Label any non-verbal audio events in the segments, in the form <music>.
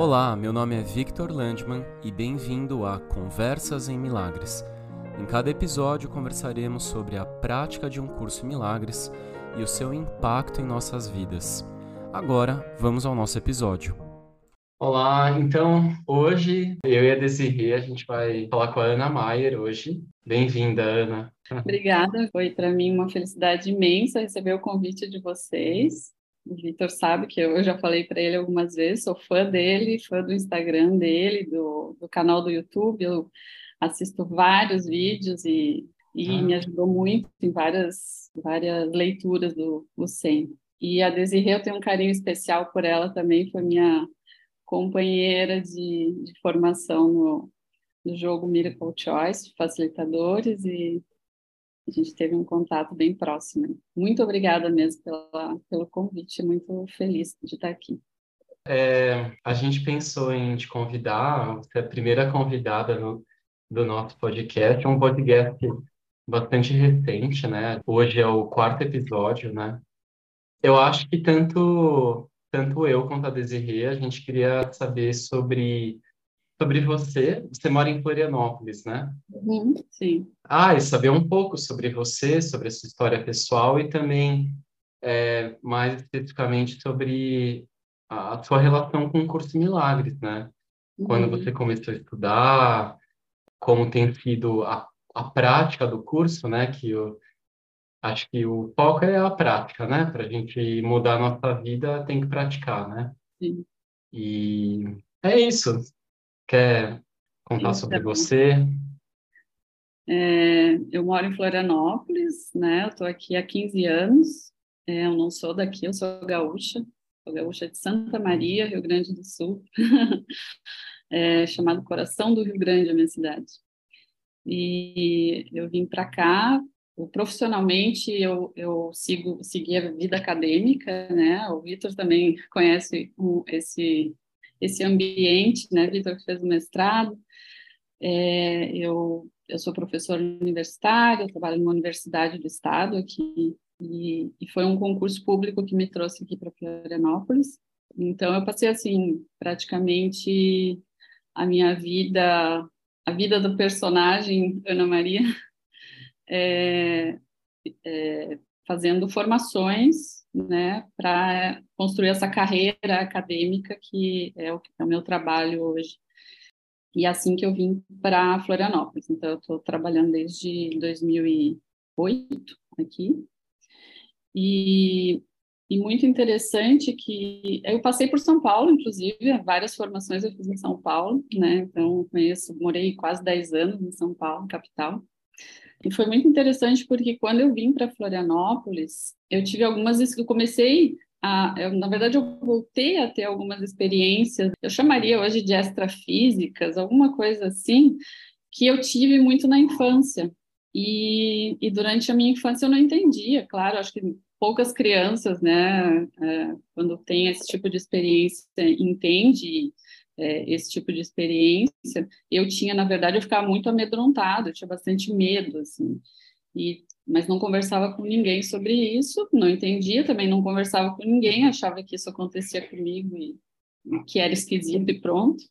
Olá, meu nome é Victor Landman e bem-vindo a Conversas em Milagres. Em cada episódio conversaremos sobre a prática de um curso em milagres e o seu impacto em nossas vidas. Agora, vamos ao nosso episódio. Olá, então hoje eu e a Desirê a gente vai falar com a Ana Maier hoje. Bem-vinda, Ana. Obrigada, foi para mim uma felicidade imensa receber o convite de vocês. O Vitor sabe que eu, já falei para ele algumas vezes, sou fã dele, fã do Instagram dele, do, do canal do YouTube, eu assisto vários vídeos e, e ah. me ajudou muito em várias, várias leituras do Lucen. E a Desirê, eu tenho um carinho especial por ela também, foi minha companheira de, de formação no, no jogo Miracle Choice, facilitadores, e a gente teve um contato bem próximo. Muito obrigada mesmo pela, pelo convite, muito feliz de estar aqui. É, a gente pensou em te convidar, você é a primeira convidada no, do nosso podcast, é um podcast bastante recente, né? Hoje é o quarto episódio, né? Eu acho que tanto tanto eu quanto a Desirê, a gente queria saber sobre sobre você. Você mora em Florianópolis, né? Uhum, sim. Ah, e saber um pouco sobre você, sobre a sua história pessoal e também, é, mais especificamente, sobre a, a, sua relação com o curso Milagres, né? Uhum. Quando você começou a estudar, como tem sido a, a prática do curso, né? Que eu acho que o foco é a prática, né? Para a gente mudar a nossa vida, tem que praticar, né? Sim. E é isso. Quer contar então, sobre você? É, eu moro em Florianópolis, né? Eu estou aqui há 15 anos. É, eu não sou daqui, eu sou gaúcha. Sou gaúcha de Santa Maria, Rio Grande do Sul. <laughs> é, chamado Coração do Rio Grande, a minha cidade. E eu vim para cá profissionalmente eu, eu sigo segui a vida acadêmica né o Vitor também conhece o, esse esse ambiente, né? Vitor que fez o mestrado. É, eu, eu sou professora universitária, trabalho numa universidade do estado aqui, e, e foi um concurso público que me trouxe aqui para Florianópolis. Então, eu passei, assim, praticamente a minha vida, a vida do personagem Ana Maria, <laughs> é, é, fazendo formações né, para construir essa carreira acadêmica que é o, é o meu trabalho hoje. E é assim que eu vim para Florianópolis. Então, eu estou trabalhando desde 2008 aqui. E, e muito interessante que eu passei por São Paulo, inclusive, várias formações eu fiz em São Paulo, né? Então, conheço, morei quase 10 anos em São Paulo, capital. E foi muito interessante porque quando eu vim para Florianópolis, eu tive algumas eu comecei a, eu, na verdade eu voltei a ter algumas experiências, eu chamaria hoje de extrafísicas, alguma coisa assim, que eu tive muito na infância. E, e durante a minha infância eu não entendia, claro, acho que poucas crianças, né, é, quando tem esse tipo de experiência, entende é, esse tipo de experiência, eu tinha, na verdade, eu ficava muito amedrontado, eu tinha bastante medo, assim, e, mas não conversava com ninguém sobre isso, não entendia, também não conversava com ninguém, achava que isso acontecia comigo e, e que era esquisito e pronto.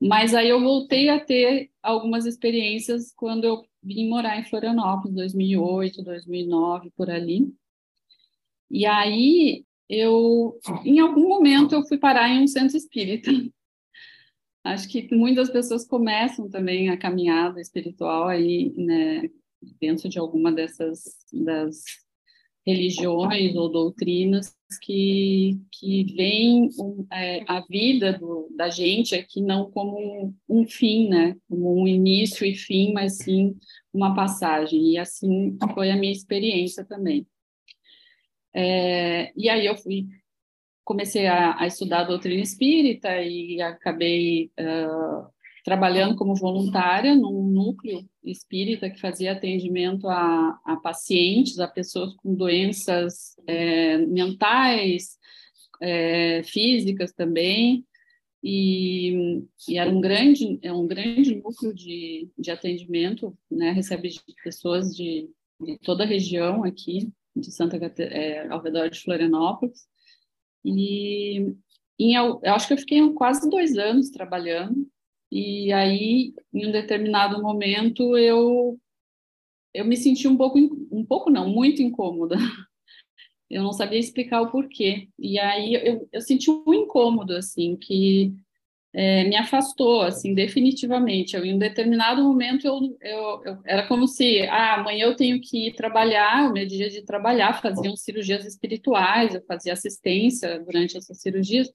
Mas aí eu voltei a ter algumas experiências quando eu vim morar em Florianópolis, 2008, 2009, por ali. E aí eu, em algum momento, eu fui parar em um centro espírita. Acho que muitas pessoas começam também a caminhada espiritual aí, né, dentro de alguma dessas das religiões ou doutrinas que, que veem é, a vida do, da gente aqui não como um, um, fim, né? Como um início e fim, mas sim uma passagem. E assim foi a minha experiência também. É, e aí eu fui comecei a, a, estudar a doutrina espírita e acabei uh, trabalhando como voluntária num núcleo espírita que fazia atendimento a, a pacientes, a pessoas com doenças é, mentais, é, físicas também, e, e, era um grande, é um grande núcleo de, de atendimento, né, recebe pessoas de, de toda a região aqui, de Santa é, ao redor de Florianópolis, e, em, eu acho que eu fiquei quase dois anos trabalhando, e aí, em um determinado momento, eu, eu me senti um pouco, um pouco não, muito incômoda. <laughs> Eu não sabia explicar o porquê. E aí eu, eu senti um incômodo, assim, que é, me afastou, assim, definitivamente. Eu, em um determinado momento, eu, eu, eu, era como se, ah, amanhã eu tenho que ir trabalhar, o meu dia de trabalhar, faziam cirurgias espirituais, eu fazia assistência durante essas cirurgias,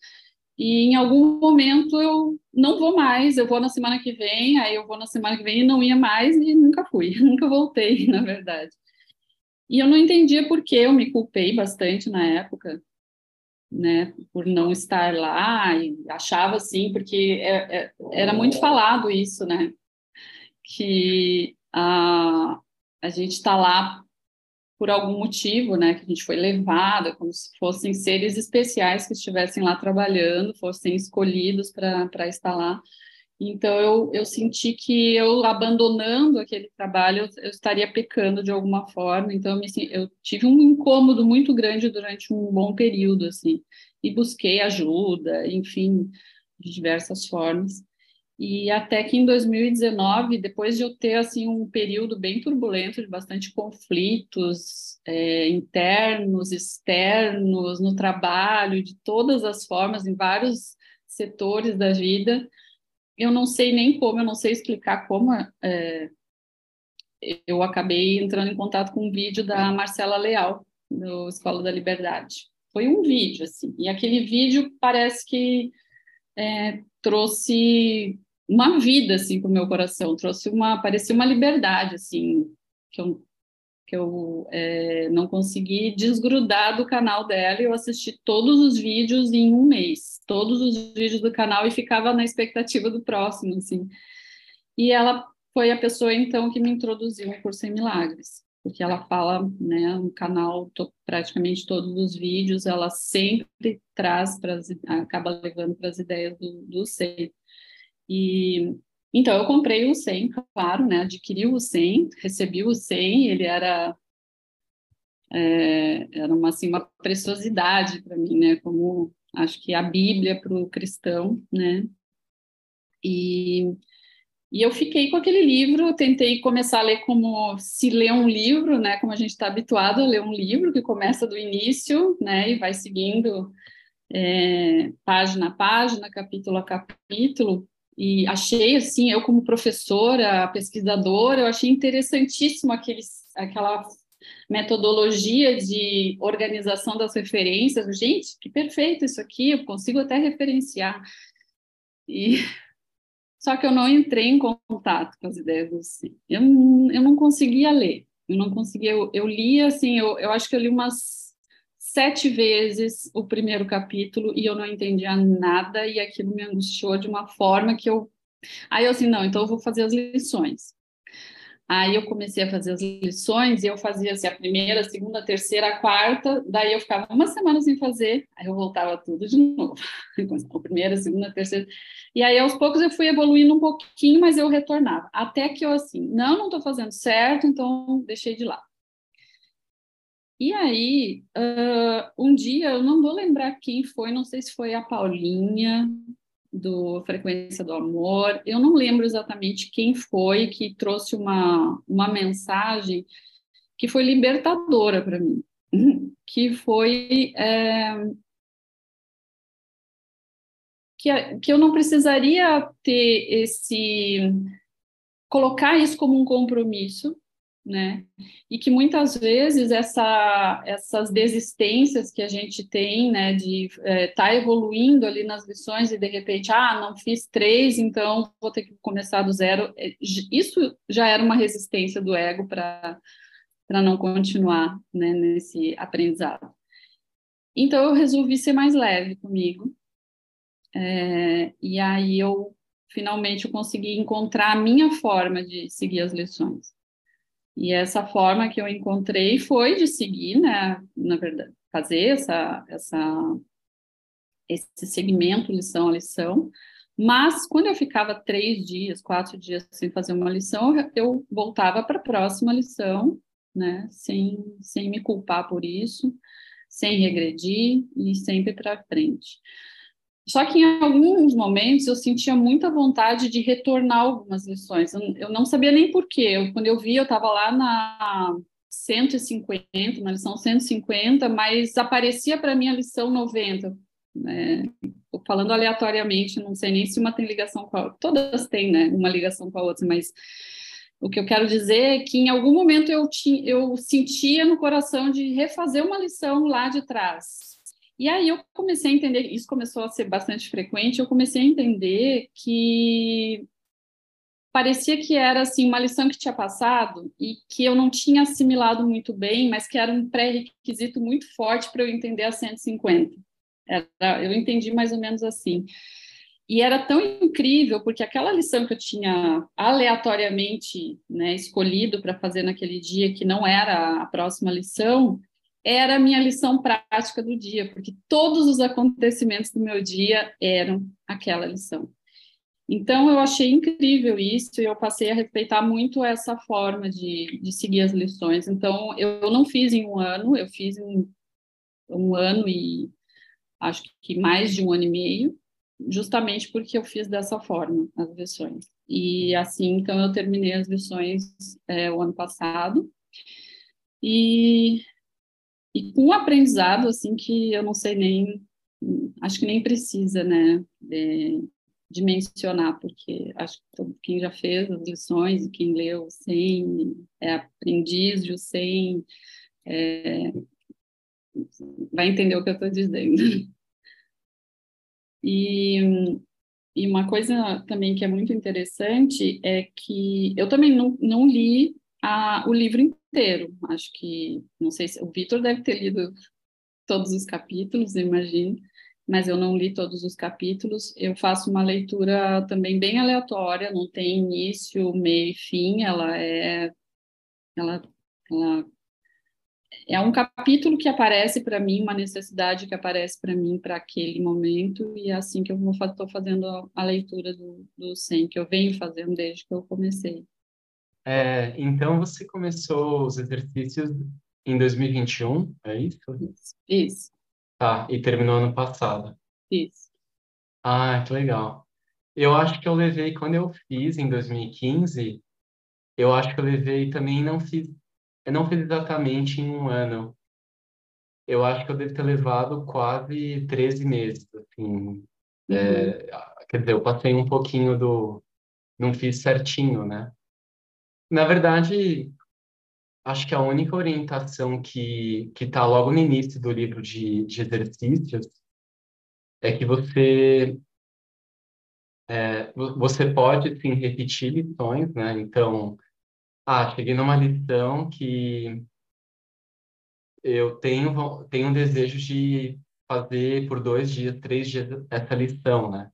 e em algum momento eu não vou mais, eu vou na semana que vem, aí eu vou na semana que vem e não ia mais, e nunca fui, <laughs> nunca voltei, <laughs> na verdade. E eu não entendia por que eu me culpei bastante na época, né, por não estar lá, e achava assim, porque é, é, era muito falado isso, né, que a, a gente está lá por algum motivo, né, que a gente foi levada, como se fossem seres especiais que estivessem lá trabalhando, fossem escolhidos para estar lá, então, eu, eu senti que eu, abandonando aquele trabalho, eu, eu estaria pecando de alguma forma. Então, eu, me, eu tive um incômodo muito grande durante um bom período, assim. E busquei ajuda, enfim, de diversas formas. E até que em 2019, depois de eu ter assim um período bem turbulento, de bastante conflitos é, internos, externos, no trabalho, de todas as formas, em vários setores da vida, eu não sei nem como, eu não sei explicar como é, eu acabei entrando em contato com um vídeo da Marcela Leal, do Escola da Liberdade. Foi um vídeo, assim, e aquele vídeo parece que é, trouxe uma vida, assim, para o meu coração, trouxe uma, parecia uma liberdade, assim, que eu que eu é, não consegui desgrudar do canal dela e eu assisti todos os vídeos em um mês, todos os vídeos do canal e ficava na expectativa do próximo, assim. E ela foi a pessoa, então, que me introduziu no curso em milagres, porque ela fala, né, no canal, to, praticamente todos os vídeos, ela sempre traz, pras, acaba levando para as ideias do, do ser. E então, eu comprei o 100, claro, né? Adquiri o 100, recebi o 100, ele era é, era uma, assim, uma preciosidade para mim, né? Como acho que a Bíblia para o cristão, né? E, e eu fiquei com aquele livro, tentei começar a ler como se lê um livro, né? Como a gente está habituado a ler um livro que começa do início, né? E vai seguindo é, página a página, capítulo a capítulo e achei assim, eu como professora, pesquisadora, eu achei interessantíssimo aqueles, aquela metodologia de organização das referências. Gente, que perfeito isso aqui, eu consigo até referenciar. E <laughs> só que eu não entrei em contato com as ideias do C. Eu, eu não conseguia ler. Eu não conseguia, eu, eu li assim, eu, eu acho que eu li umas sete vezes o primeiro capítulo e eu não entendia nada e aquilo me angustiou de uma forma que eu. Aí eu assim, não, então eu vou fazer as lições. Aí eu comecei a fazer as lições e eu fazia assim, a primeira, a segunda, a terceira, a quarta, daí eu ficava uma semana sem fazer, aí eu voltava tudo de novo. <laughs> a primeira, a segunda, a terceira. E aí aos poucos eu fui evoluindo um pouquinho, mas eu retornava. Até que eu assim, não, não estou fazendo certo, então deixei de lado. E aí, uh, um dia, eu não vou lembrar quem foi, não sei se foi a Paulinha, do Frequência do Amor, eu não lembro exatamente quem foi que trouxe uma, uma mensagem que foi libertadora para mim, <laughs> que foi é, que, que eu não precisaria ter esse colocar isso como um compromisso, né? E que muitas vezes essa, essas desistências que a gente tem, né, de estar é, tá evoluindo ali nas lições e de repente, ah, não fiz três, então vou ter que começar do zero. É, isso já era uma resistência do ego para não continuar, né, nesse aprendizado. Então eu resolvi ser mais leve comigo. É, e aí eu finalmente eu consegui encontrar a minha forma de seguir as lições. E essa forma que eu encontrei foi de seguir, né, na verdade, fazer essa, essa, esse segmento lição a lição. Mas quando eu ficava três dias, quatro dias sem fazer uma lição, eu voltava para a próxima lição, né, sem, sem me culpar por isso, sem regredir e sempre para frente. Só que em alguns momentos eu sentia muita vontade de retornar algumas lições. Eu, eu não sabia nem porquê. Eu, quando eu vi, eu estava lá na 150, na lição 150, mas aparecia para mim a lição 90. Né? Falando aleatoriamente, não sei nem se uma tem ligação com a outra. Todas têm, né? Uma ligação com a outra, mas o que eu quero dizer é que em algum momento eu, tinha, eu sentia no coração de refazer uma lição lá de trás. E aí eu comecei a entender, isso começou a ser bastante frequente, eu comecei a entender que parecia que era assim uma lição que tinha passado e que eu não tinha assimilado muito bem, mas que era um pré-requisito muito forte para eu entender a 150. Era, eu entendi mais ou menos assim. E era tão incrível, porque aquela lição que eu tinha aleatoriamente né, escolhido para fazer naquele dia, que não era a próxima lição, era a minha lição prática do dia, porque todos os acontecimentos do meu dia eram aquela lição. Então, eu achei incrível isso e eu passei a respeitar muito essa forma de, de seguir as lições. Então, eu não fiz em um ano, eu fiz em um ano e acho que mais de um ano e meio, justamente porque eu fiz dessa forma as lições. E assim, então, eu terminei as lições é, o ano passado. E e com um aprendizado assim que eu não sei nem acho que nem precisa né de, de mencionar porque acho que todo, quem já fez as lições e quem leu sem é aprendiz de sem é, vai entender o que eu estou dizendo. E e uma coisa também que é muito interessante é que eu também não, não li a, o livro inteiro. Acho que, não sei se o Vitor deve ter lido todos os capítulos, imagino, mas eu não li todos os capítulos. Eu faço uma leitura também bem aleatória, não tem início, meio e fim, ela é ela, ela é um capítulo que aparece para mim, uma necessidade que aparece para mim para aquele momento, e é assim que eu estou fazendo a, leitura do, do 100, que eu venho fazendo desde que eu comecei. É, então você começou os exercícios em 2021, é isso? Isso. Tá, e terminou ano passado. Isso. Ah, que legal. Eu acho que eu levei, quando eu fiz em 2015, eu acho que eu levei também, não fiz, eu não fiz exatamente em um ano. Eu acho que eu devo ter levado quase 13 meses, assim. Uhum. É, quer dizer, eu passei um pouquinho do, não fiz certinho, né? Na verdade, acho que a única orientação que que está logo no início do livro de, de exercícios é que você é, você pode sim repetir lições, né? Então, ah, cheguei numa lição que eu tenho tenho um desejo de fazer por dois dias, três dias essa lição, né?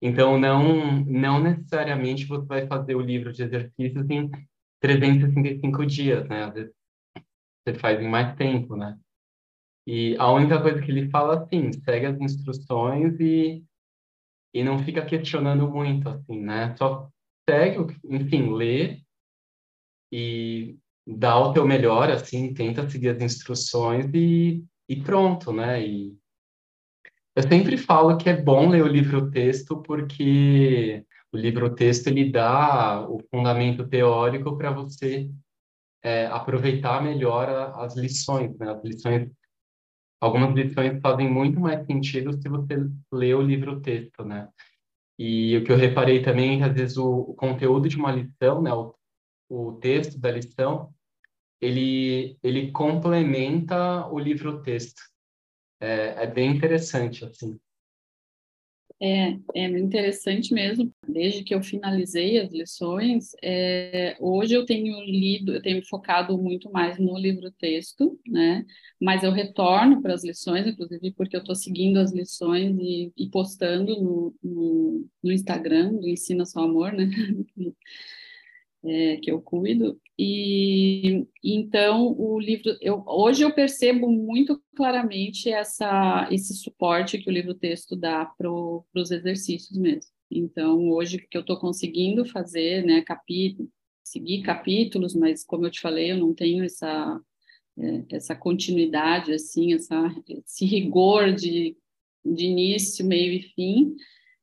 Então, não, não necessariamente você vai fazer o livro de exercícios em 365 dias, né? Às vezes você faz em mais tempo, né? E a única coisa que ele fala, assim, segue as instruções e, e não fica questionando muito, assim, né? Só segue, enfim, lê e dá o teu melhor, assim, tenta seguir as instruções e, e pronto, né? E eu sempre falo que é bom ler o livro-texto porque o livro-texto ele dá o fundamento teórico para você é, aproveitar melhor as lições, né? As lições, algumas lições fazem muito mais sentido se você lê o livro-texto, né? E o que eu reparei também é que às vezes o, o conteúdo de uma lição, né? O, o texto da lição, ele ele complementa o livro-texto é, é bem interessante, assim. É, é interessante mesmo. Desde que eu finalizei as lições, é, hoje eu tenho lido, eu tenho focado muito mais no livro-texto, né? Mas eu retorno para as lições, inclusive porque eu estou seguindo as lições e, e postando no, no, no, Instagram do Ensina Só Amor, né? <laughs> é, que eu cuido. E então o livro, eu, hoje eu percebo muito claramente essa, esse suporte que o livro texto dá para os exercícios mesmo. Então hoje que eu estou conseguindo fazer, né, capítulo, seguir capítulos, mas como eu te falei, eu não tenho essa é, essa continuidade assim, essa esse rigor de de início, meio e fim,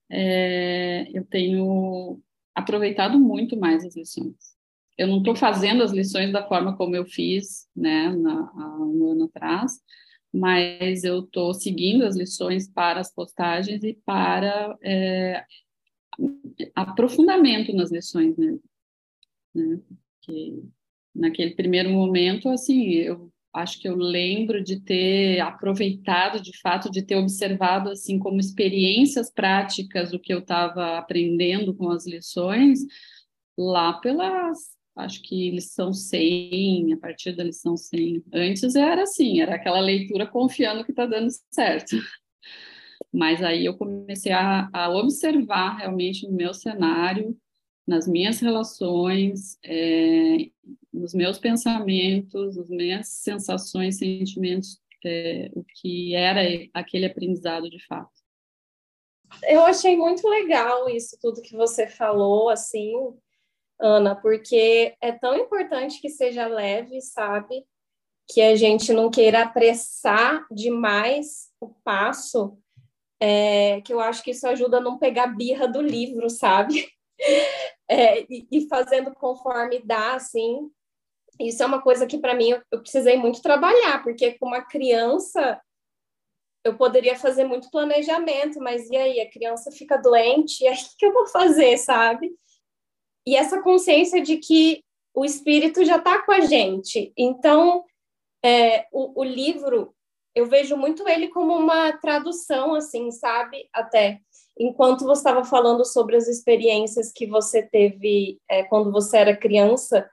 é, eu tenho aproveitado muito mais as lições. Eu não estou fazendo as lições da forma como eu fiz, né, na, há um ano atrás, mas eu estou seguindo as lições para as postagens e para é, aprofundamento nas lições né? Que naquele primeiro momento, assim, eu acho que eu lembro de ter aproveitado, de fato, de ter observado, assim, como experiências práticas o que eu estava aprendendo com as lições, lá pelas, acho que lição 100, a partir da lição 100. Antes era assim, era aquela leitura confiando que está dando certo. Mas aí eu comecei a, a observar realmente no meu cenário, nas minhas relações, é, nos meus pensamentos, nas minhas sensações, sentimentos, é, o que era aquele aprendizado de fato. Eu achei muito legal isso tudo que você falou, assim, Ana, porque é tão importante que seja leve, sabe? Que a gente não queira apressar demais o passo, é, que eu acho que isso ajuda a não pegar birra do livro, sabe? <laughs> É, e, e, fazendo conforme dá, assim. Isso é uma coisa que, para mim, eu, eu precisei muito trabalhar, porque com uma criança eu poderia fazer muito planejamento, mas e aí? A criança fica doente, <laughs> e aí o que eu vou fazer, sabe? E essa consciência de que o espírito já está com a gente. Então, é, o, o livro eu vejo muito ele como uma tradução, assim, sabe? Até enquanto você estava falando sobre as experiências que você teve é, quando você era criança,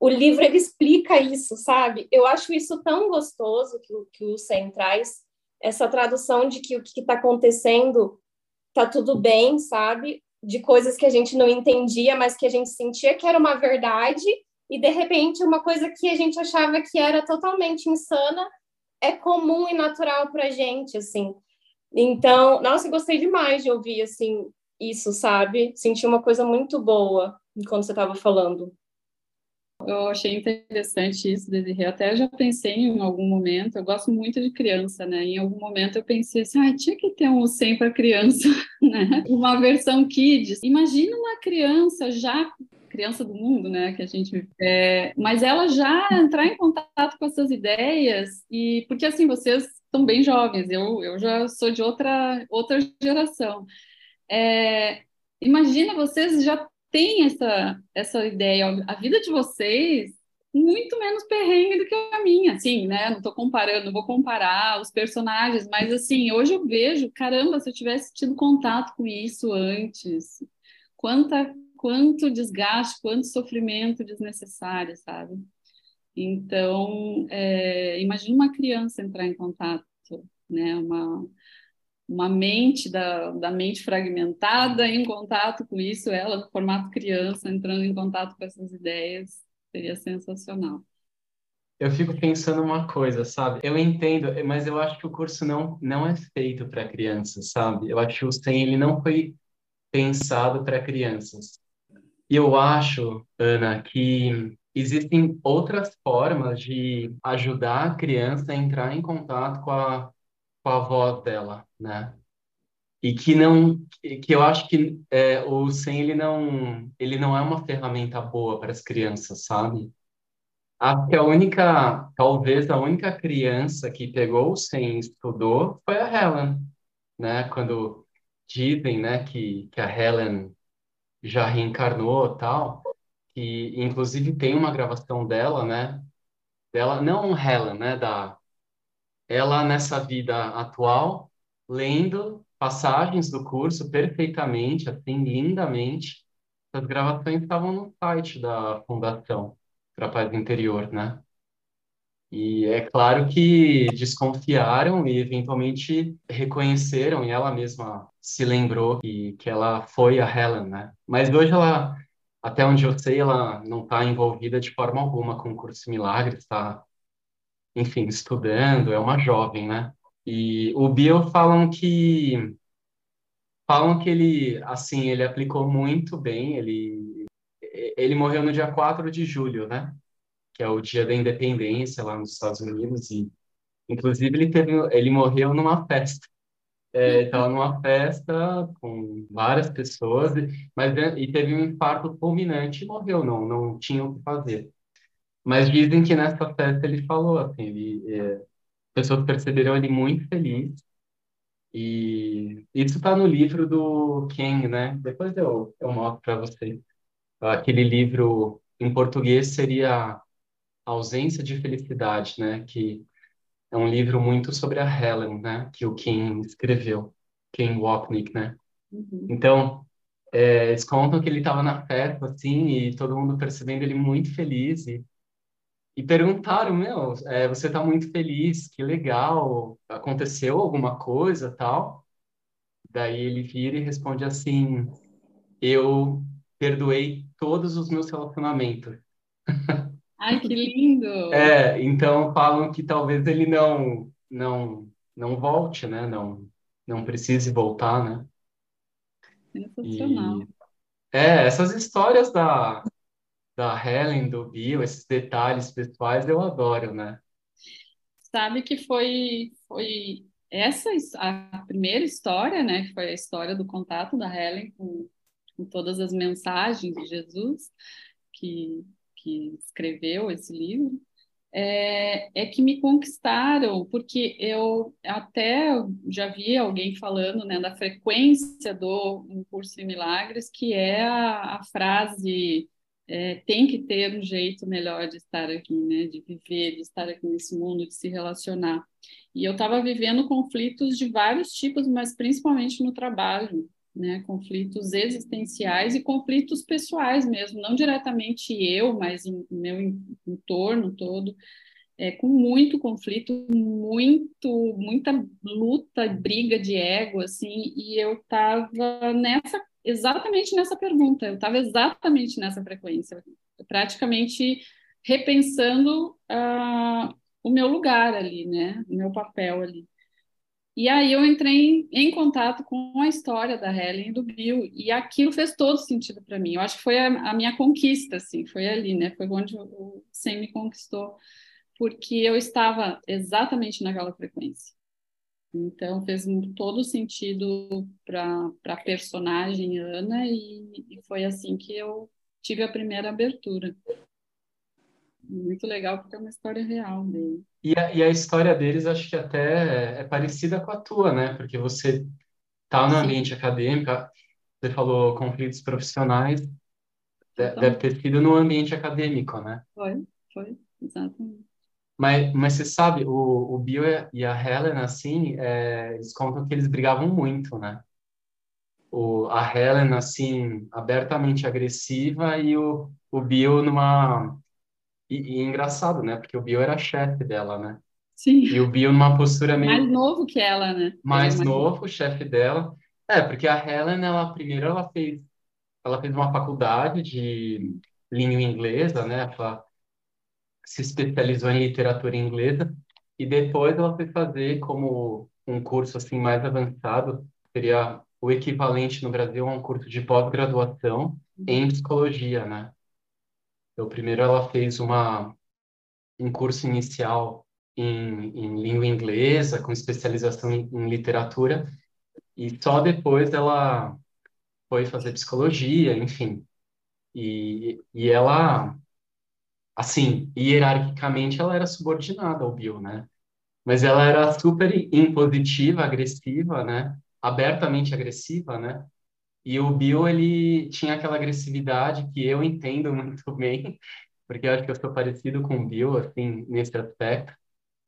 o livro ele explica isso, sabe? Eu acho isso tão gostoso que, que o Sen traz, essa tradução de que o que está acontecendo tá tudo bem, sabe? De coisas que a gente não entendia, mas que a gente sentia que era uma verdade, e de repente uma coisa que a gente achava que era totalmente insana é comum e natural para gente, assim. Então, nossa, eu gostei demais de ouvir, assim, isso, sabe? Senti uma coisa muito boa quando você estava falando. Eu achei interessante isso, Desirê. Até já pensei em algum momento, eu gosto muito de criança, né? Em algum momento eu pensei assim, ah, tinha que ter um 100 para criança, <laughs> né? Uma versão kids. Imagina uma criança já criança do mundo, né, que a gente é, mas ela já entrar em contato com essas ideias e porque assim vocês estão bem jovens, eu, eu já sou de outra outra geração. É, imagina vocês já têm essa essa ideia, a vida de vocês muito menos perrengue do que a minha, assim, né? Não estou comparando, vou comparar os personagens, mas assim, hoje eu vejo, caramba, se eu tivesse tido contato com isso antes, quanta quanto desgaste, quanto sofrimento desnecessário, sabe? Então, é, imagine uma criança entrar em contato, né? Uma, uma mente da, da mente fragmentada em contato com isso, ela no formato criança, entrando em contato com essas ideias, seria sensacional. Eu fico pensando uma coisa, sabe? Eu entendo, mas eu acho que o curso não, não é feito para crianças, sabe? Eu acho que o STEM ele não foi pensado para crianças. E eu acho, Ana, que existem outras formas de ajudar a criança a entrar em contato com a, com a voz dela, né? E que não, que eu acho que é, o SEM ele não, ele não é uma ferramenta boa para as crianças, sabe? Acho que a única, talvez a única criança que pegou o SEM e estudou foi a Helen, né? Quando dizem, né, que, que a Helen já reencarnou tal, que inclusive tem uma gravação dela, né? Dela, não Helen, né? Da, ela nessa vida atual, lendo passagens do curso perfeitamente, assim, lindamente. As gravações estavam no site da Fundação para a Paz Interior, né? E é claro que desconfiaram e eventualmente reconheceram, e ela mesma se lembrou que, que ela foi a Helen, né? Mas hoje ela, até onde eu sei, ela não está envolvida de forma alguma com o curso Milagres, está, enfim, estudando, é uma jovem, né? E o Bill falam que falam que ele, assim, ele aplicou muito bem, ele ele morreu no dia 4 de julho, né? que é o Dia da Independência lá nos Estados Unidos e inclusive ele teve ele morreu numa festa estava numa festa com várias pessoas, mas e teve um infarto fulminante e morreu, não, não tinha o que fazer. Mas dizem que nessa festa ele falou assim, ele, é, pessoas perceberam ele muito feliz e isso está no livro do Ken, né? Depois eu, eu mostro para vocês. Aquele livro em português seria Ausência de Felicidade, né? Que é um livro muito sobre a Helen, né? Que o Ken escreveu, Ken Wapnick, né? Uhum. Então, é, eles contam que ele estava na festa, assim, e todo mundo percebendo ele muito feliz e e perguntaram, meu, é, você está muito feliz, que legal, aconteceu alguma coisa, tal? Daí ele vira e responde assim, eu perdoei todos os meus relacionamentos. <laughs> Ai, que lindo! É, então falam que talvez ele não não não volte, né? Não não precise voltar, né? Sensacional. E, é, essas histórias da da Helen, do Bill, esses detalhes pessoais eu adoro, né? Sabe que foi, foi essa a primeira história, né? Foi a história do contato da Helen com, com todas as mensagens de Jesus, que, que escreveu esse livro. É, é, que me conquistaram, porque eu até já vi alguém falando né, da frequência do um curso em milagres, que é a, a frase é, tem que ter um jeito melhor de estar aqui, né? De viver, de estar aqui nesse mundo, de se relacionar. E eu estava vivendo conflitos de vários tipos, mas principalmente no trabalho, né? Conflitos existenciais e conflitos pessoais mesmo, não diretamente eu, mas o meu entorno todo. É, com muito conflito, muito, muita luta, briga de ego, assim, e eu estava nessa exatamente nessa pergunta, eu estava exatamente nessa frequência, praticamente repensando uh, o meu lugar ali, né, o meu papel ali. E aí eu entrei em, em, contato com a história da Helen e do Bill, e aquilo fez todo sentido para mim. Eu acho que foi a, a, minha conquista, assim, foi ali, né? Foi onde o Sam me conquistou, porque eu estava exatamente naquela frequência. Então fez todo sentido para a personagem Ana e, e, foi assim que eu tive a primeira abertura. Muito legal porque é uma história real dele. E a, e a história deles acho que até é parecida com a tua, né? Porque você está no ambiente Sim. acadêmico, você falou conflitos profissionais, então, deve ter sido no ambiente acadêmico, né? Foi. Mas, mas você sabe, o, o Bill e a Helen, assim, é, eles contam que eles brigavam muito, né? O, a Helen, assim, abertamente agressiva e o, o Bill numa... E, e engraçado, né? Porque o Bill era chefe dela, né? Sim. E o Bill numa postura meio... Mais novo que ela, né? Mais, mais novo, chefe dela. É, porque a Helen, ela primeiro ela fez, ela fez uma faculdade de língua inglesa, né? Ela se especializou em literatura inglesa e depois ela foi fazer como um curso assim mais avançado, seria o equivalente no Brasil a um curso de pós-graduação em psicologia, né? Então, primeiro ela fez uma um curso inicial em, em língua inglesa, com especialização em, em literatura, e só depois ela foi fazer psicologia, enfim. E, e ela assim, hierarquicamente ela era subordinada ao Bill, né? Mas ela era super impositiva, agressiva, né? Abertamente agressiva, né? E o Bill, ele tinha aquela agressividade que eu entendo <laughs> muito bem, porque eu acho que eu sou parecido com o Bill, assim, nesse aspecto,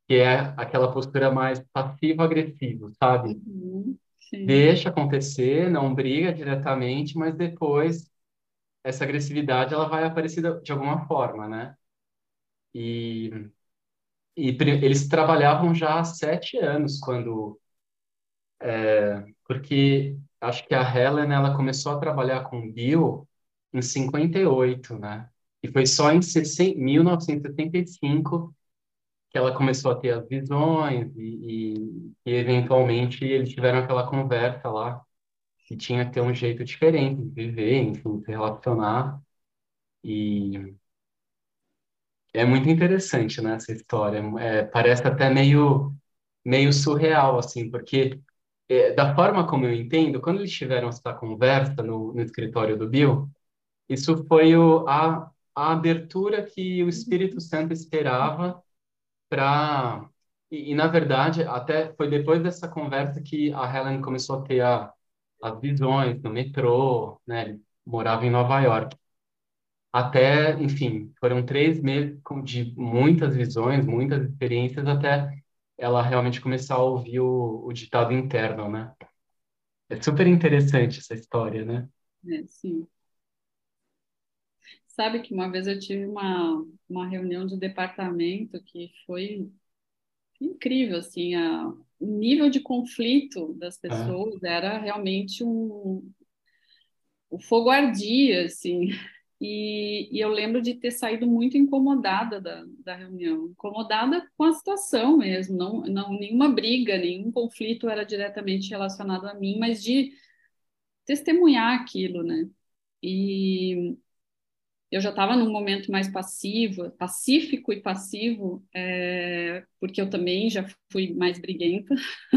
que é aquela postura mais passivo-agressivo, sabe? Uhum, Deixa acontecer, não briga diretamente, mas depois essa agressividade ela vai aparecer de alguma forma, né? E, e eles trabalhavam já há sete anos quando é, porque acho que a Helen ela começou a trabalhar com Bill em 58, né? E foi só em 1975 que ela começou a ter as visões e, e, e eventualmente eles tiveram aquela conversa lá que tinha que ter um jeito diferente de viver, enfim, se relacionar. E é muito interessante, né, essa história. É, parece até meio, meio surreal, assim, porque é, da forma como eu entendo, quando eles tiveram essa conversa no, no escritório do Bill, isso foi o, a, a abertura que o Espírito Santo esperava para e, e, na verdade até foi depois dessa conversa que a Helen começou a ter a, as visões no metrô, né? morava em Nova York. Até, enfim, foram três meses de muitas visões, muitas experiências, até ela realmente começar a ouvir o, o ditado interno, né? É super interessante essa história, né? É, sim. Sabe que uma vez eu tive uma, uma reunião de departamento que foi incrível, assim, a, o nível de conflito das é. pessoas era realmente um... O fogo ardia, assim, <laughs> e, e, eu lembro de ter saído muito incomodada da, da reunião, incomodada com a situação mesmo, não, não nenhuma briga, nenhum conflito era diretamente relacionado a mim, mas de testemunhar aquilo, né? E eu já estava num momento mais passivo, pacífico e passivo, é, porque eu também já fui mais briguenta. <laughs>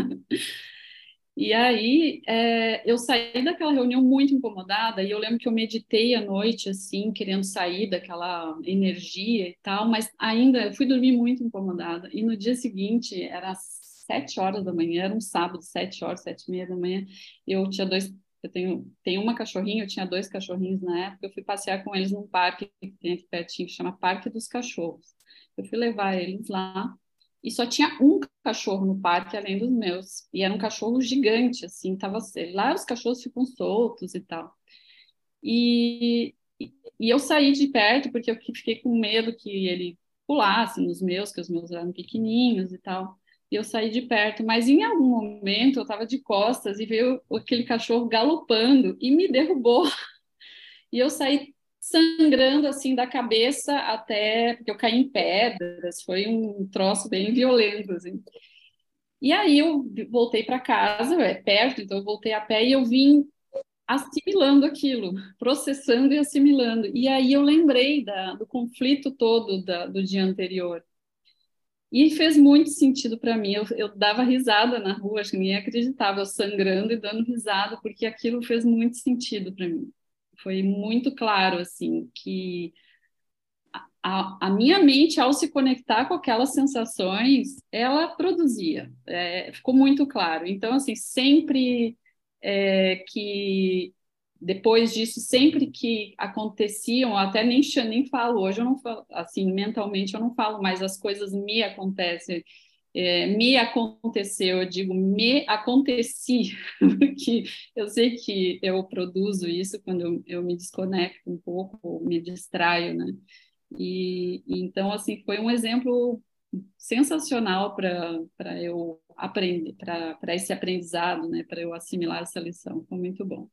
E aí é, eu saí daquela reunião muito incomodada e eu lembro que eu meditei à noite, assim, querendo sair daquela energia e tal, mas ainda eu fui dormir muito incomodada. E no dia seguinte, era sete horas da manhã, era um sábado, sete horas, sete e meia da manhã, eu tinha dois, eu tenho, tenho uma cachorrinha, eu tinha dois cachorrinhos na época, eu fui passear com eles num parque que tem aqui pertinho, que chama Parque dos Cachorros. Eu fui levar eles lá, e só tinha um cachorro no parque além dos meus e era um cachorro gigante assim tava lá os cachorros ficam soltos e tal e, e eu saí de perto porque eu fiquei com medo que ele pulasse nos meus que os meus eram pequenininhos e tal e eu saí de perto mas em algum momento eu estava de costas e veio aquele cachorro galopando e me derrubou <laughs> e eu saí sangrando assim da cabeça até porque eu caí em pedras, foi um troço bem violento assim. E aí eu voltei para casa, é perto, então eu voltei a pé e eu vim assimilando aquilo, processando e assimilando. E aí eu lembrei da, do conflito todo da, do dia anterior. E fez muito sentido para mim. Eu, eu, dava risada na rua, acho que ninguém acreditava, sangrando e dando risada, porque aquilo fez muito sentido para mim. Foi muito claro assim que a, a, minha mente ao se conectar com aquelas sensações ela produzia. É, ficou muito claro. Então assim sempre é, que depois disso sempre que aconteciam até nem nem falo hoje eu não falo assim mentalmente eu não falo mas as coisas me acontecem é, me aconteceu, eu digo me aconteci, <laughs> porque eu sei que eu produzo isso quando eu, eu me desconecto um pouco, me distraio, né? E, então, assim, foi um exemplo sensacional para eu aprender, para esse aprendizado, né? Para eu assimilar essa lição, foi muito bom.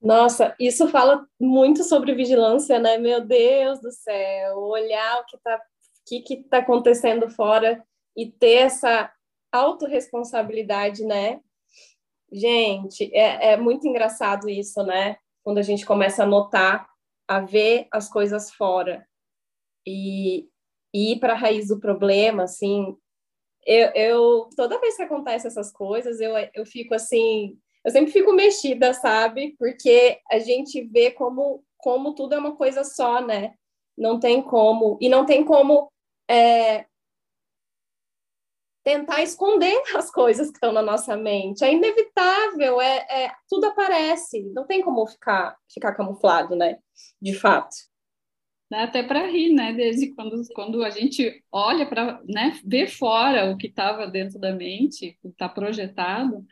Nossa, isso fala muito sobre vigilância, né? Meu Deus do céu, olhar o que está que que tá acontecendo fora e ter essa autorresponsabilidade, né? Gente, é, é muito engraçado isso, né? Quando a gente começa a notar, a ver as coisas fora e, e ir para a raiz do problema, assim. Eu, eu, toda vez que acontece essas coisas, eu, eu fico assim, eu sempre fico mexida, sabe? Porque a gente vê como, como tudo é uma coisa só, né? Não tem como, e não tem como é, tentar esconder <laughs> as coisas que estão na nossa mente. É inevitável, é, é, tudo aparece, não tem como ficar, ficar camuflado, né? De fato. Até para rir, né? Desde quando, quando a gente olha para né, ver fora o que estava dentro da mente, o que está projetado,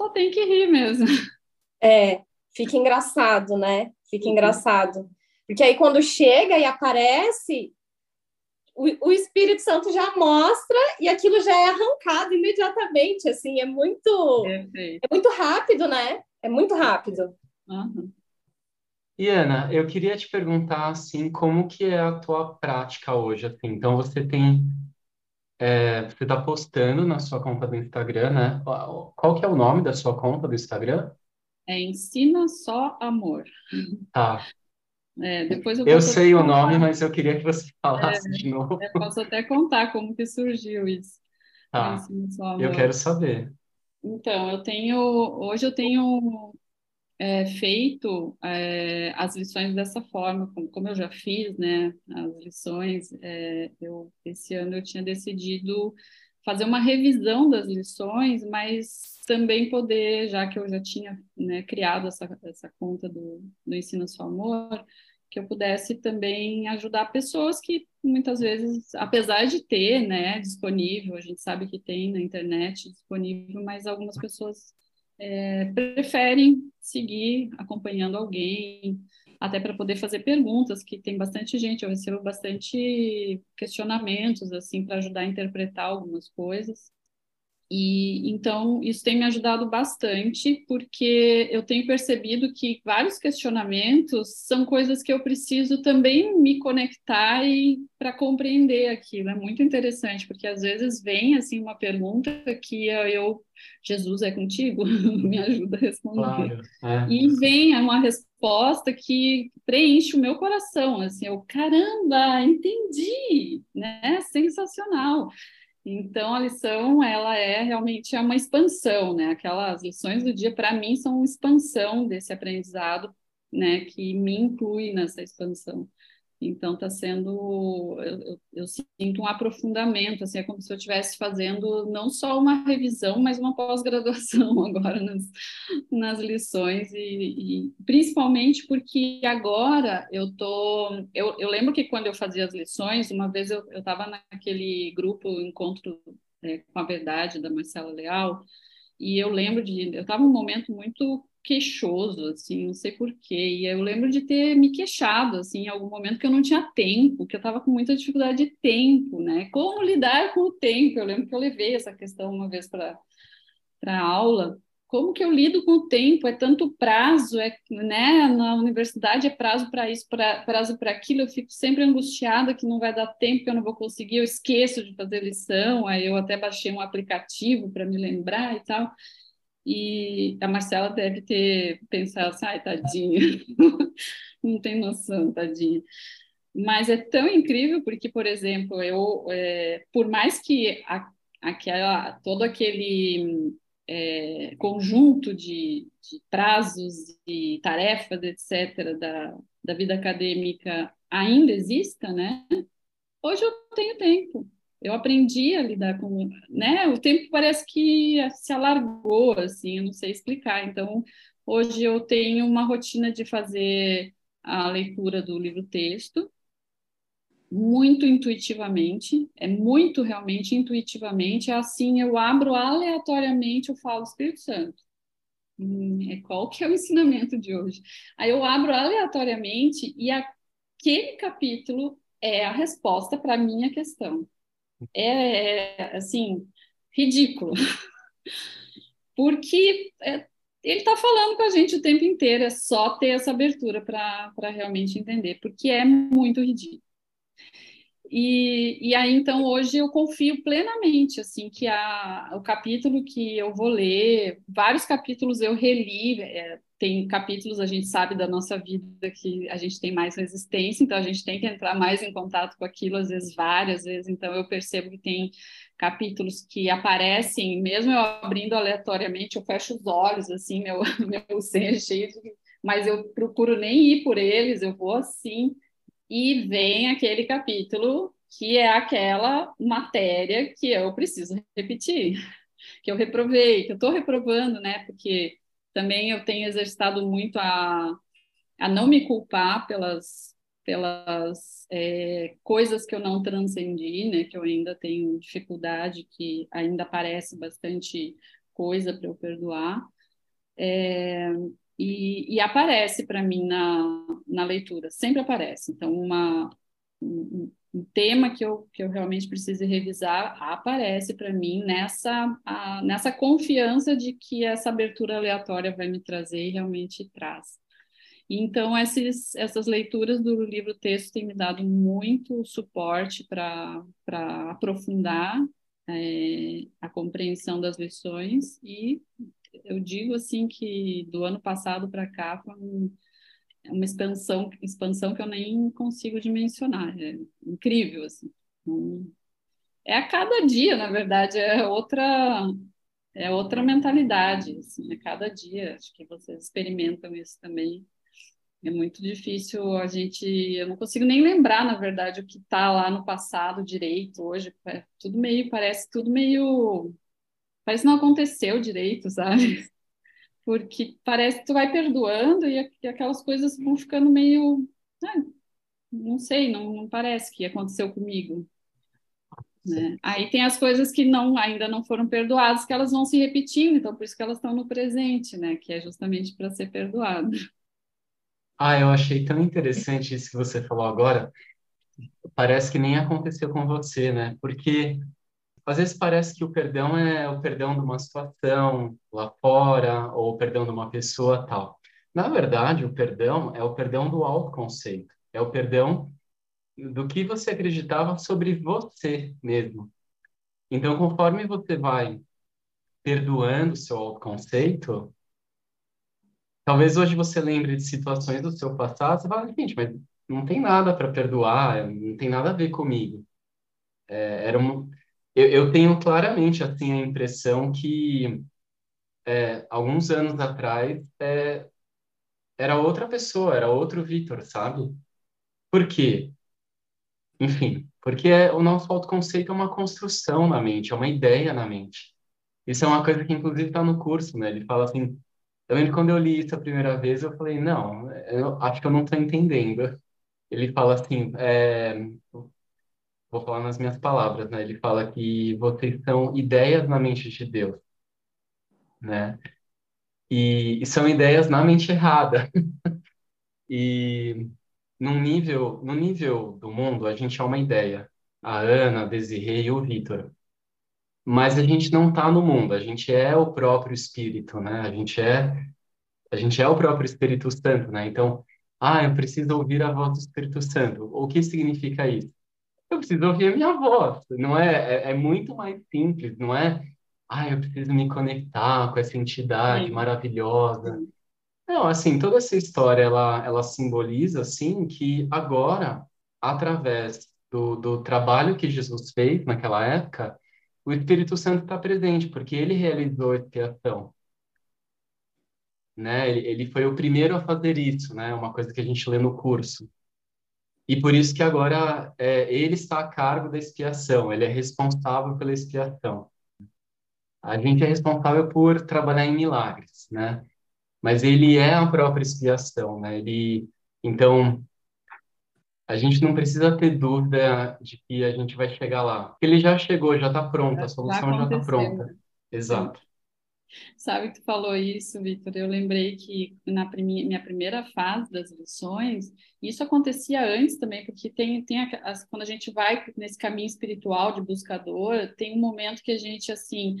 só tem que rir mesmo. É, fica engraçado, né? Fica engraçado. Porque aí quando chega e aparece, o, o Espírito Santo já mostra e aquilo já é arrancado imediatamente, assim, é muito, é muito rápido, né? É muito rápido. Uhum. E Ana, eu queria te perguntar assim, como que é a tua prática hoje? Assim, então você tem, é, você está postando na sua conta do Instagram, né? Qual que é o nome da sua conta do Instagram? É Ensina Só Amor. Tá. É, depois eu, eu sei o nome, mas eu queria que você falasse é, de novo. Eu posso até contar como que surgiu isso. Tá, eu quero saber. Então, eu tenho, hoje eu tenho é, feito é, as lições dessa forma, como, como, eu já fiz, né, as lições, é, eu, esse ano eu tinha decidido fazer uma revisão das lições, mas também poder, já que eu já tinha né, criado essa, essa conta do, do Ensino Seu Amor, que eu pudesse também ajudar pessoas que muitas vezes, apesar de ter, né, disponível, a gente sabe que tem na internet disponível, mas algumas pessoas é, preferem seguir acompanhando alguém, até para poder fazer perguntas, que tem bastante gente, eu recebo bastante questionamentos, assim, para ajudar a interpretar algumas coisas. E então isso tem me ajudado bastante, porque eu tenho percebido que vários questionamentos são coisas que eu preciso também me conectar e para compreender aquilo. É muito interessante, porque às vezes vem assim uma pergunta que eu Jesus é contigo, <laughs> me ajuda a responder. Claro, é. E vem uma resposta que preenche o meu coração, assim, eu caramba, entendi, né? Sensacional. Então, a lição, ela é realmente uma expansão, né? Aquelas lições do dia, para mim, são uma expansão desse aprendizado, né? Que me inclui nessa expansão. Então, está sendo, eu, eu, sinto um aprofundamento, assim, é como se eu estivesse fazendo não só uma revisão, mas uma pós-graduação <laughs> agora nas, nas lições, e, e, principalmente porque agora eu tô, eu, eu lembro que quando eu fazia as lições, uma vez eu estava naquele grupo Encontro é, com a Verdade, da Marcela Leal, e eu lembro de, eu estava num momento muito queixoso, assim, não sei porquê. E eu lembro de ter me queixado, assim, em algum momento que eu não tinha tempo, que eu estava com muita dificuldade de tempo, né? Como lidar com o tempo? Eu lembro que eu levei essa questão uma vez para a aula. Como que eu lido com o tempo? É tanto prazo, é, né? Na universidade é prazo para isso, pra, prazo para aquilo. Eu fico sempre angustiada que não vai dar tempo, que eu não vou conseguir. Eu esqueço de fazer lição. Aí eu até baixei um aplicativo para me lembrar e tal. E a Marcela deve ter pensado assim, ai, tadinha, <laughs> não tem noção, tadinha. Mas é tão incrível porque, por exemplo, eu, é, por mais que a, aquela, todo aquele é, conjunto de, de, prazos e tarefas, etc., da, da vida acadêmica ainda exista, né? Hoje eu tenho tempo eu aprendi a lidar com, né? O tempo parece que se alargou, assim, eu não sei explicar. Então, hoje eu tenho uma rotina de fazer a leitura do livro-texto muito intuitivamente, é muito realmente intuitivamente, assim eu abro aleatoriamente, eu falo Espírito Santo. Hum, é qual que é o ensinamento de hoje? Aí eu abro aleatoriamente e aquele capítulo é a resposta para a minha questão é, é assim, ridículo. <laughs> Porque é, ele está falando com a gente o tempo inteiro, é só ter essa abertura para realmente entender, porque é muito ridículo. E, e aí, então, hoje eu confio plenamente, assim, que a, o capítulo que eu vou ler, vários capítulos eu reli, é, tem capítulos, a gente sabe da nossa vida que a gente tem mais resistência, então a gente tem que entrar mais em contato com aquilo, às vezes várias vezes, então eu percebo que tem capítulos que aparecem, mesmo eu abrindo aleatoriamente, eu fecho os olhos, assim, meu, <laughs> meu é cheio de... Mas eu procuro nem ir por eles, eu vou assim, e vem aquele capítulo que é aquela matéria que eu preciso repetir, <laughs> que eu reprovei, que eu estou reprovando, né? Porque também eu tenho exercitado muito a, a não me culpar pelas, pelas é, coisas que eu não transcendi, né? Que eu ainda tenho dificuldade, que ainda aparece bastante coisa para eu perdoar. É, e, e aparece para mim na, na leitura, sempre aparece. Então, uma, um, um tema que eu, que eu realmente preciso revisar aparece para mim nessa, a, nessa confiança de que essa abertura aleatória vai me trazer e realmente traz. Então, esses, essas leituras do livro texto têm me dado muito suporte para aprofundar é, a compreensão das lições e eu digo assim que do ano passado para cá foi um, uma expansão, expansão que eu nem consigo dimensionar. É incrível, assim. é a cada dia, na verdade, é outra é outra mentalidade, assim, a cada dia, acho que vocês experimentam isso também. É muito difícil a gente, eu não consigo nem lembrar, na verdade, o que está lá no passado direito, hoje, é tudo meio, parece tudo meio, parece não aconteceu direito, sabe? Porque parece que tu vai perdoando e aquelas coisas vão ficando meio, ah, não sei, não, não parece que aconteceu comigo. Né? Aí tem as coisas que não ainda não foram perdoadas, que elas vão se repetindo, então por isso que elas estão no presente, né? Que é justamente para ser perdoado. Ah, eu achei tão interessante isso que você falou agora. Parece que nem aconteceu com você, né? Porque às vezes parece que o perdão é o perdão de uma situação lá fora ou o perdão de uma pessoa tal. Na verdade, o perdão é o perdão do autoconceito, é o perdão do que você acreditava sobre você mesmo. Então, conforme você vai perdoando o seu autoconceito, talvez hoje você lembre de situações do seu passado, você fala, gente, mas não tem nada para perdoar, não tem nada a ver comigo. É, era um, eu, eu, tenho claramente assim a impressão que é, alguns anos atrás é, era outra pessoa, era outro Vitor, sabe? Por quê? Enfim, porque é, o nosso autoconceito é uma construção na mente, é uma ideia na mente. Isso é uma coisa que, inclusive, está no curso, né? Ele fala assim. Eu lembro quando eu li isso a primeira vez, eu falei, não, eu acho que eu não estou entendendo. Ele fala assim, é, vou falar nas minhas palavras, né? Ele fala que vocês são ideias na mente de Deus, né? E, e são ideias na mente errada. <laughs> e num nível, no nível do mundo, a gente é uma ideia. A Ana, a Desirê e o Vitor. Mas a gente não está no mundo, a gente é o próprio Espírito, né? A gente é, a gente é o próprio Espírito Santo, né? Então, ah, eu preciso ouvir a voz do Espírito Santo. O que significa isso? Eu preciso ouvir a minha voz, não é? É, é muito mais simples, não é? Ah, eu preciso me conectar com essa entidade Sim. maravilhosa. Não, assim, toda essa história, ela, ela simboliza, assim, que agora, através do, do trabalho que Jesus fez naquela época, o Espírito Santo está presente, porque ele realizou a expiação. Né? Ele, ele foi o primeiro a fazer isso, né? Uma coisa que a gente lê no curso. E por isso que agora é, ele está a cargo da expiação, ele é responsável pela expiação. A gente é responsável por trabalhar em milagres, né? mas ele é a própria expiação, né? Ele, então, a gente não precisa ter dúvida de que a gente vai chegar lá. Ele já chegou, já está pronto, a solução já está pronta. Exato. Sabe que tu falou isso, Vitor? Eu lembrei que na minha primeira fase das lições, isso acontecia antes também, porque tem, tem a, quando a gente vai nesse caminho espiritual de buscador, tem um momento que a gente, assim,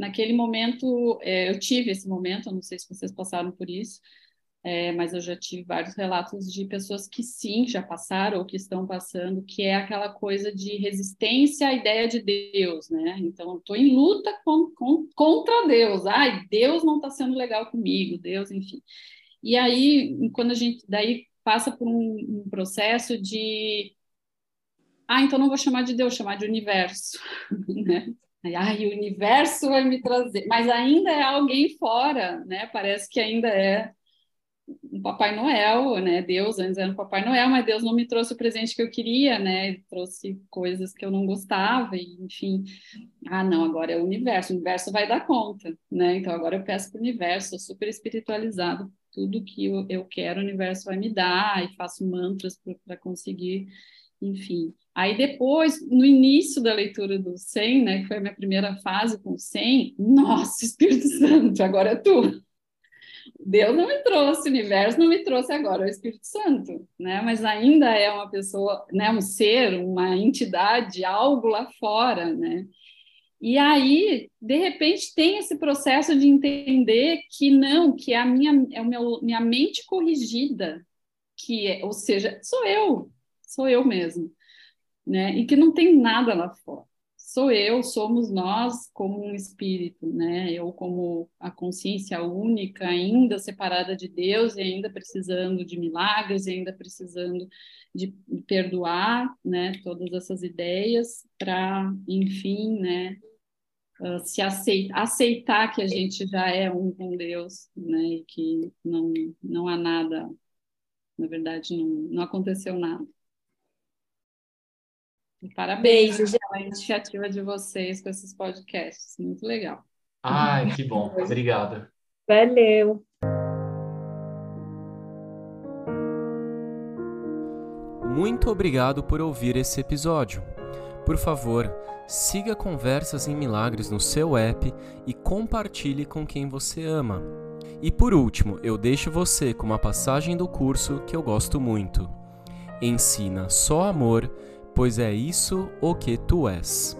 Naquele momento, é, eu tive esse momento, não sei se vocês passaram por isso, é, mas eu já tive vários relatos de pessoas que sim, já passaram ou que estão passando, que é aquela coisa de resistência à ideia de Deus, né? Então, estou em luta com, com, contra Deus. Ai, Deus não está sendo legal comigo, Deus, enfim. E aí, quando a gente daí passa por um, um processo de ah, então não vou chamar de Deus, chamar de universo, <laughs> né? Ai, o universo vai me trazer, mas ainda é alguém fora, né? Parece que ainda é um Papai Noel, né? Deus antes era um Papai Noel, mas Deus não me trouxe o presente que eu queria, né? Trouxe coisas que eu não gostava, e, enfim. Ah, não, agora é o universo, o universo vai dar conta, né? Então agora eu peço para o universo, sou super espiritualizado, tudo que eu, eu quero o universo vai me dar, e faço mantras para conseguir, enfim. Aí depois, no início da leitura do 100, né, que foi a minha primeira fase com o 100, nossa, Espírito Santo, agora é tu. Deus não me trouxe, o universo não me trouxe agora, é o Espírito Santo, né? Mas ainda é uma pessoa, né, um ser, uma entidade, algo lá fora, né? E aí, de repente, tem esse processo de entender que não, que é a minha, é o meu, minha mente corrigida, que é, ou seja, sou eu, sou eu mesmo né? E que não tem nada lá fora. Sou eu, somos nós como um espírito, né? Eu como a consciência única, ainda separada de Deus e ainda precisando de milagres, e ainda precisando de perdoar, né? Todas essas ideias para, enfim, né? uh, se aceitar, aceitar que a gente já é um com Deus, né? E que não, não há nada, na verdade, não, não aconteceu nada. E parabéns Beijo, pela iniciativa de vocês com esses podcasts, muito legal. Ai, que bom, obrigada. Valeu. Muito obrigado por ouvir esse episódio. Por favor, siga Conversas em Milagres no seu app e compartilhe com quem você ama. E por último, eu deixo você com uma passagem do curso que eu gosto muito. Ensina só amor, pois é isso o que tu és.